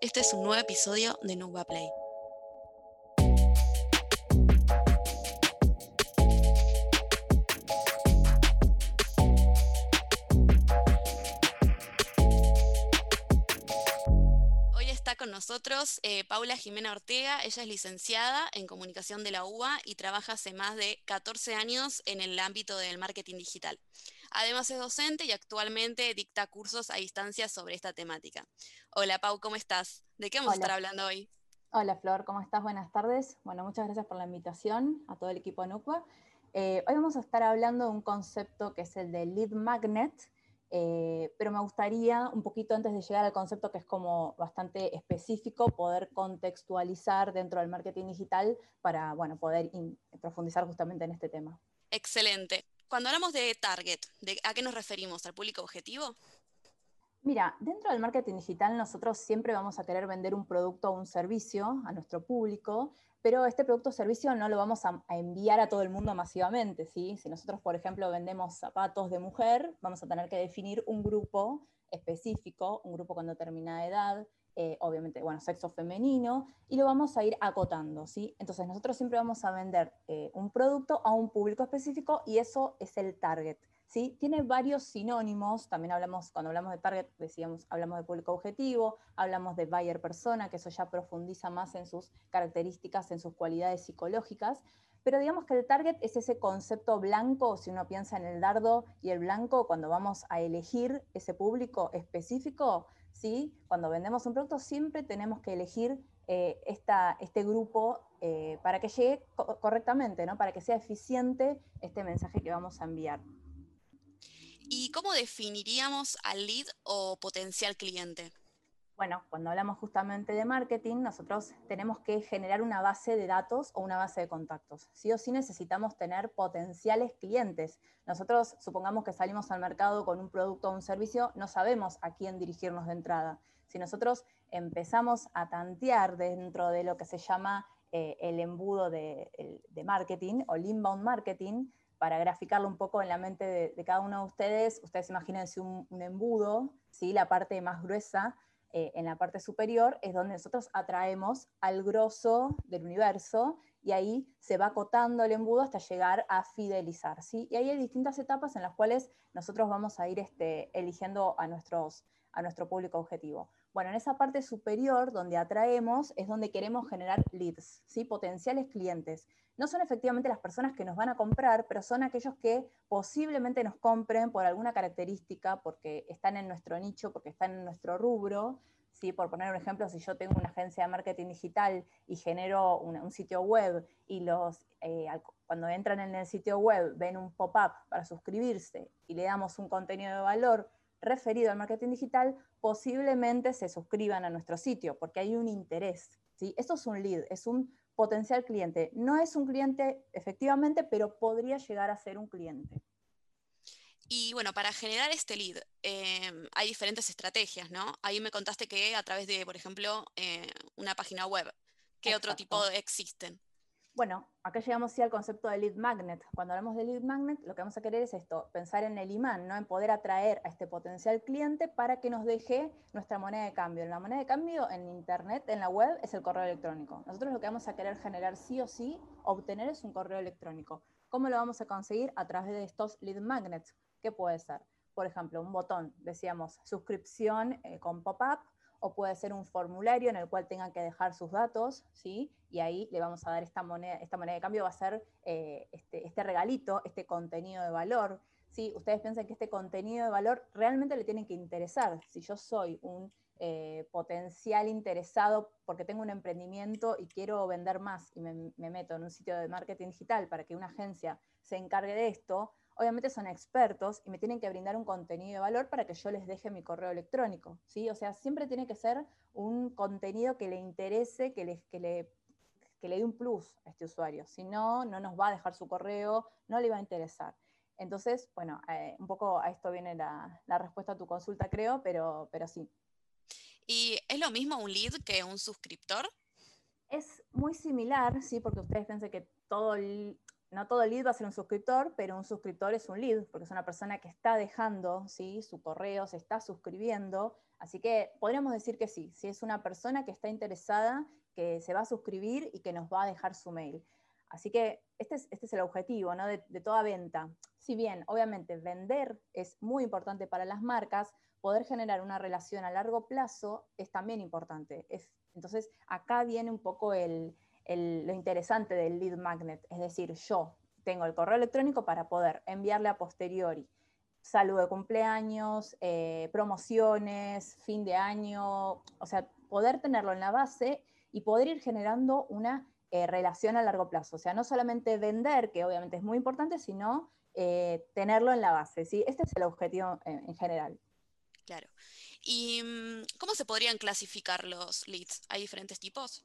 Este es un nuevo episodio de Nuba Play. Hoy está con nosotros eh, Paula Jimena Ortega. Ella es licenciada en comunicación de la UBA y trabaja hace más de 14 años en el ámbito del marketing digital. Además es docente y actualmente dicta cursos a distancia sobre esta temática. Hola Pau, ¿cómo estás? ¿De qué vamos a estar hablando hoy? Hola Flor, ¿cómo estás? Buenas tardes. Bueno, muchas gracias por la invitación a todo el equipo de NUCUA. Eh, hoy vamos a estar hablando de un concepto que es el de lead magnet, eh, pero me gustaría un poquito antes de llegar al concepto que es como bastante específico, poder contextualizar dentro del marketing digital para bueno, poder profundizar justamente en este tema. Excelente. Cuando hablamos de target, ¿a qué nos referimos? ¿Al público objetivo? Mira, dentro del marketing digital nosotros siempre vamos a querer vender un producto o un servicio a nuestro público, pero este producto o servicio no lo vamos a, enviar a todo el mundo masivamente. ¿sí? Si nosotros, por ejemplo, vendemos zapatos de mujer, vamos a tener que definir un grupo específico, un grupo con determinada edad, eh, obviamente, bueno, sexo femenino, y lo vamos a ir acotando, ¿sí? Entonces nosotros siempre vamos a vender eh, un producto a un público específico y eso es el target, ¿sí? Tiene varios sinónimos, también hablamos, cuando hablamos de target, decíamos, hablamos de público objetivo, hablamos de buyer persona, que eso ya profundiza más en sus características, en sus cualidades psicológicas, pero digamos que el target es ese concepto blanco, si uno piensa en el dardo y el blanco, cuando vamos a elegir ese público específico, ¿sí? Cuando vendemos un producto siempre tenemos que elegir eh, este grupo eh, para que llegue correctamente, ¿no? para que sea eficiente este mensaje que vamos a enviar. ¿Y cómo definiríamos al lead o potencial cliente? Bueno, cuando hablamos justamente de marketing, nosotros tenemos que generar una base de datos o una base de contactos. Sí o sí necesitamos tener potenciales clientes. Nosotros, supongamos que salimos al mercado con un producto o un servicio, no sabemos a quién dirigirnos de entrada. Si nosotros empezamos a tantear dentro de lo que se llama eh, el embudo de, marketing o el inbound marketing, para graficarlo un poco en la mente de, cada uno de ustedes, ustedes imagínense un, un embudo, ¿sí? la parte más gruesa, eh, en la parte superior, es donde nosotros atraemos al grosso del universo y ahí se va acotando el embudo hasta llegar a fidelizar. ¿sí? Y ahí hay distintas etapas en las cuales nosotros vamos a ir este, eligiendo a, nuestros, a nuestro público objetivo. Bueno, en esa parte superior donde atraemos es donde queremos generar leads, ¿sí? potenciales clientes. No son efectivamente las personas que nos van a comprar, pero son aquellos que posiblemente nos compren por alguna característica, porque están en nuestro nicho, porque están en nuestro rubro. ¿sí? Por poner un ejemplo, si yo tengo una agencia de marketing digital y genero un, sitio web y los, eh, cuando entran en el sitio web ven un pop-up para suscribirse y le damos un contenido de valor referido al marketing digital, posiblemente se suscriban a nuestro sitio porque hay un interés. ¿sí? Esto es un lead, es un potencial cliente. No es un cliente efectivamente, pero podría llegar a ser un cliente. Y bueno, para generar este lead em, hay diferentes estrategias, ¿no? Ahí me contaste que a través de, por ejemplo, eh, una página web, ¿qué otro tipo existen? Bueno, acá llegamos sí al concepto de lead magnet. Cuando hablamos de lead magnet, lo que vamos a querer es esto, pensar en el imán, ¿no? en poder atraer a este potencial cliente para que nos deje nuestra moneda de cambio. La moneda de cambio en Internet, en la web, es el correo electrónico. Nosotros lo que vamos a querer generar sí o sí, obtener es un correo electrónico. ¿Cómo lo vamos a conseguir? A través de estos lead magnets. ¿Qué puede ser? Por ejemplo, un botón, decíamos, suscripción eh, con pop-up, o puede ser un formulario en el cual tengan que dejar sus datos, ¿sí? Y ahí le vamos a dar esta moneda, esta moneda de cambio va a ser eh, este, este, regalito, este contenido de valor, ¿sí? Ustedes piensan que este contenido de valor realmente le tienen que interesar. Si yo soy un eh, potencial interesado porque tengo un emprendimiento y quiero vender más y me, me meto en un sitio de marketing digital para que una agencia se encargue de esto, obviamente son expertos y me tienen que brindar un contenido de valor para que yo les deje mi correo electrónico, ¿sí? O sea, siempre tiene que ser un contenido que le interese, que, le, que le, le dé un plus a este usuario. Si no, no nos va a dejar su correo, no le va a interesar. Entonces, bueno, eh, un poco a esto viene la, respuesta a tu consulta, creo, pero, pero sí. ¿Y es lo mismo un lead que un suscriptor? Es muy similar, sí, porque ustedes piensan que todo el, no todo lead va a ser un suscriptor, pero un suscriptor es un lead, porque es una persona que está dejando ¿sí? su correo, se está suscribiendo. Así que podríamos decir que sí, si es una persona que está interesada, que se va a suscribir y que nos va a dejar su mail. Así que este es, este es el objetivo ¿no? de, toda venta. Si bien, obviamente, vender es muy importante para las marcas, poder generar una relación a largo plazo es también importante. entonces, acá viene un poco el, lo interesante del lead magnet, es decir, yo tengo el correo electrónico para poder enviarle a posteriori salud de cumpleaños, eh, promociones, fin de año, o sea, poder tenerlo en la base y poder ir generando una eh, relación a largo plazo. O sea, no solamente vender, que obviamente es muy importante, sino eh, tenerlo en la base. ¿sí? Este es el objetivo en general. Claro. ¿Y mm, cómo se podrían clasificar los leads? ¿Hay diferentes tipos?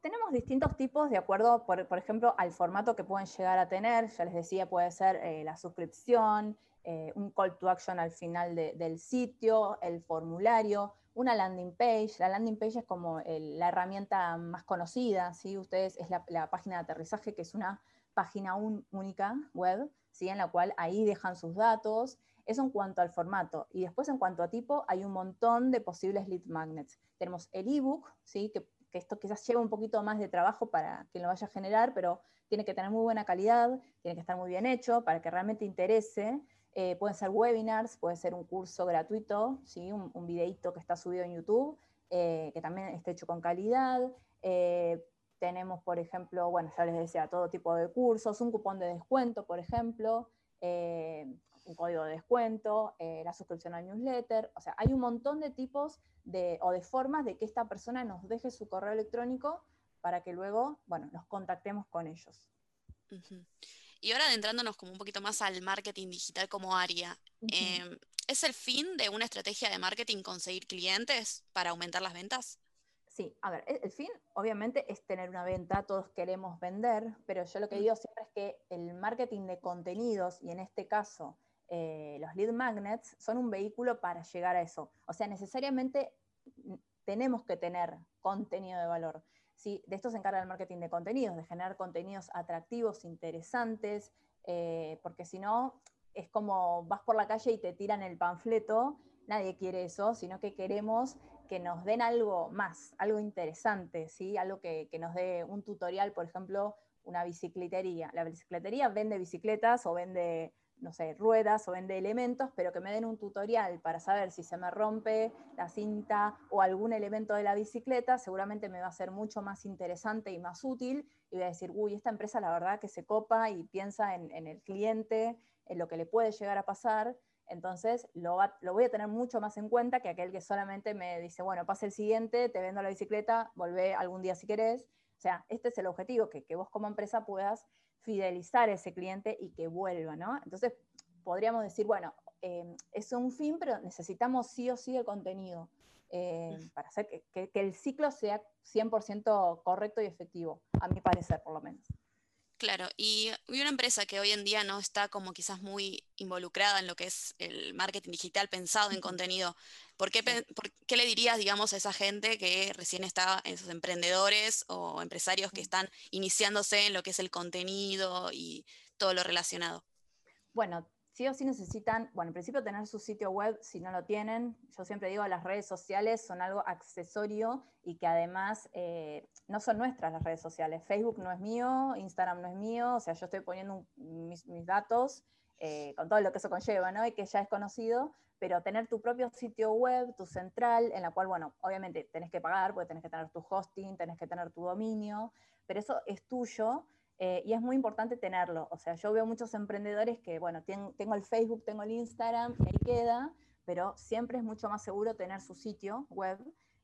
Tenemos distintos tipos de acuerdo, por, ejemplo, al formato que pueden llegar a tener. Ya les decía, puede ser eh, la suscripción, eh, un call to action al final del sitio, el formulario, una landing page. La landing page es como la herramienta más conocida, ¿sí? Ustedes es la, página de aterrizaje, que es una página única web, ¿sí? En la cual ahí dejan sus datos. Eso en cuanto al formato. Y después en cuanto a tipo, hay un montón de posibles lead magnets. Tenemos el ebook, ¿sí? que que esto quizás lleva un poquito más de trabajo para quien lo vaya a generar, pero tiene que tener muy buena calidad, tiene que estar muy bien hecho para que realmente interese. Eh, pueden ser webinars, puede ser un curso gratuito, ¿sí? un, un que está subido en YouTube, eh, que también esté hecho con calidad. Eh, tenemos, por ejemplo, bueno, ya les decía, todo tipo de cursos, un cupón de descuento, por ejemplo un código de descuento, eh, la suscripción al newsletter, o sea, hay un montón de tipos de, o de formas de que esta persona nos deje su correo electrónico para que luego, bueno, nos contactemos con ellos. Y ahora adentrándonos como un poquito más al marketing digital como área, em, ¿es el fin de una estrategia de marketing conseguir clientes para aumentar las ventas? Sí, a ver, el fin obviamente es tener una venta, todos queremos vender, pero yo lo que digo siempre es que el marketing de contenidos, y en este caso eh, los lead magnets son un vehículo para llegar a eso. O sea, necesariamente tenemos que tener contenido de valor. ¿sí? De esto se encarga el marketing de contenidos, de generar contenidos atractivos, interesantes, eh, porque si no, es como vas por la calle y te tiran el panfleto, nadie quiere eso, sino que queremos que nos den algo más, algo interesante, ¿sí? algo que, que nos dé un tutorial, por ejemplo, una bicicletería. La bicicletería vende bicicletas o vende no sé, ruedas o vende elementos, pero que me den un tutorial para saber si se me rompe la cinta o algún elemento de la bicicleta, seguramente me va a ser mucho más interesante y más útil y voy a decir, uy, esta empresa la verdad que se copa y piensa en, el cliente, en lo que le puede llegar a pasar, entonces lo, lo, voy a tener mucho más en cuenta que aquel que solamente me dice, bueno, pasa el siguiente, te vendo la bicicleta, volvé algún día si querés. O sea, este es el objetivo, que, que vos como empresa puedas fidelizar a ese cliente y que vuelva, ¿no? Entonces, podríamos decir, bueno, eh, es un fin, pero necesitamos sí o sí el contenido eh, para hacer que, el ciclo sea 100% correcto y efectivo, a mi parecer, por lo menos. Claro, y una empresa que hoy en día no está como quizás muy involucrada en lo que es el marketing digital pensado en contenido, ¿por qué, le dirías, digamos, a esa gente que recién está, esos emprendedores o empresarios que están iniciándose en lo que es el contenido y todo lo relacionado? Bueno, sí o sí necesitan, bueno, en principio tener su sitio web, si no lo tienen, yo siempre digo, las redes sociales son algo accesorio y que además eh, no son nuestras las redes sociales. Facebook no es mío, Instagram no es mío, o sea, yo estoy poniendo mis, datos eh, con todo lo que eso conlleva, ¿no? Y que ya es conocido, pero tener tu propio sitio web, tu central, en la cual, bueno, obviamente tenés que pagar, porque tenés que tener tu hosting, tenés que tener tu dominio, pero eso es tuyo eh, y es muy importante tenerlo. O sea, yo veo muchos emprendedores que, bueno, tengo el Facebook, tengo el Instagram, y ahí queda, pero siempre es mucho más seguro tener su sitio web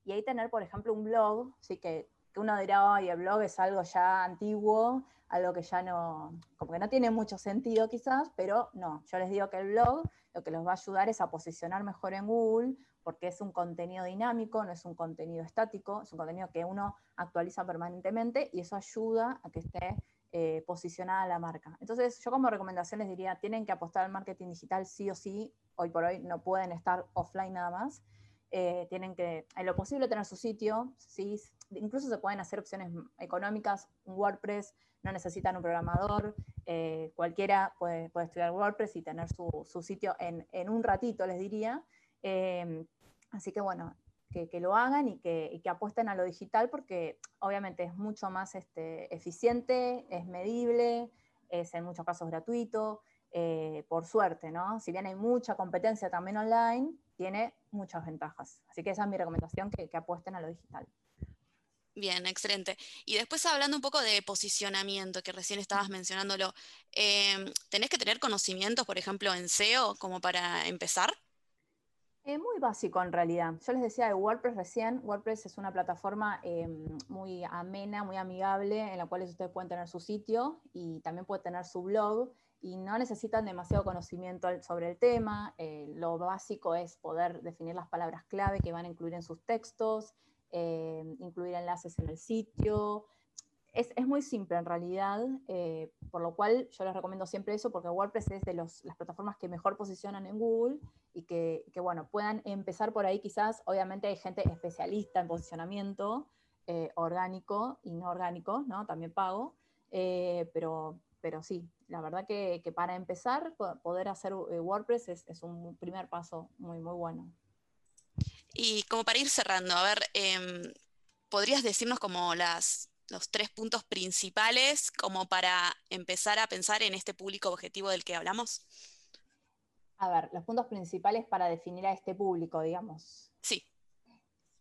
y ahí tener, por ejemplo, un blog, ¿sí? que, que uno dirá, ay, el blog es algo ya antiguo, algo que ya no, como que no tiene mucho sentido quizás, pero no, yo les digo que el blog lo que los va a ayudar es a posicionar mejor en Google, porque es un contenido dinámico, no es un contenido estático, es un contenido que uno actualiza permanentemente y eso ayuda a que esté eh, posicionada la marca. Entonces, yo como recomendación les diría, tienen que apostar al marketing digital sí o sí, hoy por hoy no pueden estar offline nada más. eh, tienen que, en lo posible, tener su sitio, ¿sí? incluso se pueden hacer opciones económicas, WordPress, no necesitan un programador, eh, cualquiera puede, estudiar WordPress y tener su, sitio en, un ratito, les diría. Em, así que bueno, que, lo hagan y que, apuesten a lo digital porque obviamente es mucho más este, eficiente, es medible, es en muchos casos gratuito, eh, por suerte, ¿no? Si bien hay mucha competencia también online, tiene muchas ventajas. Así que esa es mi recomendación, que, apuesten a lo digital. Bien, excelente. Y después hablando un poco de posicionamiento, que recién estabas mencionándolo, em, ¿tenés que tener conocimientos, por ejemplo, en SEO como para empezar? Eh, muy básico en realidad. Yo les decía de WordPress recién, WordPress es una plataforma em, muy amena, muy amigable, en la cual ustedes pueden tener su sitio y también pueden tener su blog y no necesitan demasiado conocimiento sobre el tema. Eh, lo básico es poder definir las palabras clave que van a incluir en sus textos, eh, incluir enlaces en el sitio. Es, muy simple en realidad, eh, por lo cual yo les recomiendo siempre eso, porque WordPress es de las plataformas que mejor posicionan en Google y que, bueno, puedan empezar por ahí quizás. Obviamente hay gente especialista en posicionamiento orgánico y no orgánico, ¿no? también pago, pero pero sí, la verdad que, para empezar, poder hacer eh, WordPress es, un primer paso muy, muy bueno. Y como para ir cerrando, a ver, em, ¿podrías decirnos como las, los tres puntos principales como para empezar a pensar en este público objetivo del que hablamos? A ver, los puntos principales para definir a este público, digamos. Sí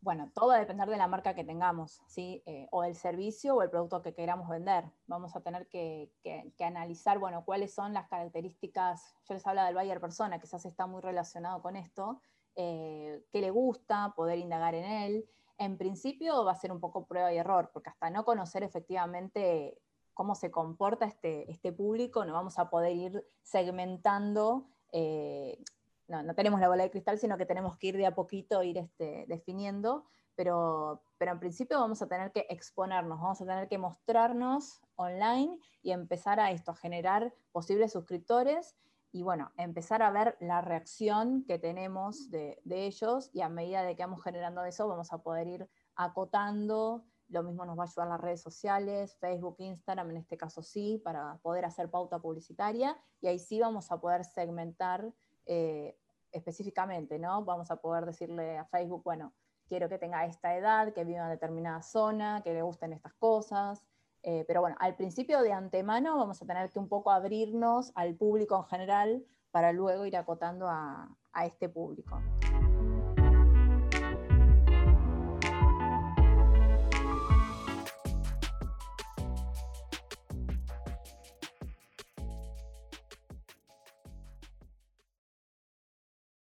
bueno, todo va a depender de la marca que tengamos, ¿sí? Eh, o el servicio o el producto que queramos vender. Vamos a tener que, analizar, bueno, cuáles son las características, yo les habla del buyer persona, quizás está muy relacionado con esto, eh, qué le gusta, poder indagar en él. En principio va a ser un poco prueba y error, porque hasta no conocer efectivamente cómo se comporta este, este público, no vamos a poder ir segmentando eh, no, tenemos la bola de cristal, sino que tenemos que ir de a poquito, ir este, definiendo, pero, pero en principio vamos a tener que exponernos, vamos a tener que mostrarnos online y empezar a esto, a generar posibles suscriptores y bueno, empezar a ver la reacción que tenemos de, ellos y a medida de que vamos generando eso vamos a poder ir acotando, lo mismo nos va a ayudar las redes sociales, Facebook, Instagram, en este caso sí, para poder hacer pauta publicitaria y ahí sí vamos a poder segmentar eh, específicamente, ¿no? Vamos a poder decirle a Facebook, bueno, quiero que tenga esta edad, que viva en determinada zona, que le gusten estas cosas. Eh, pero bueno, al principio de antemano vamos a tener que un poco abrirnos al público en general para luego ir acotando a, a este público.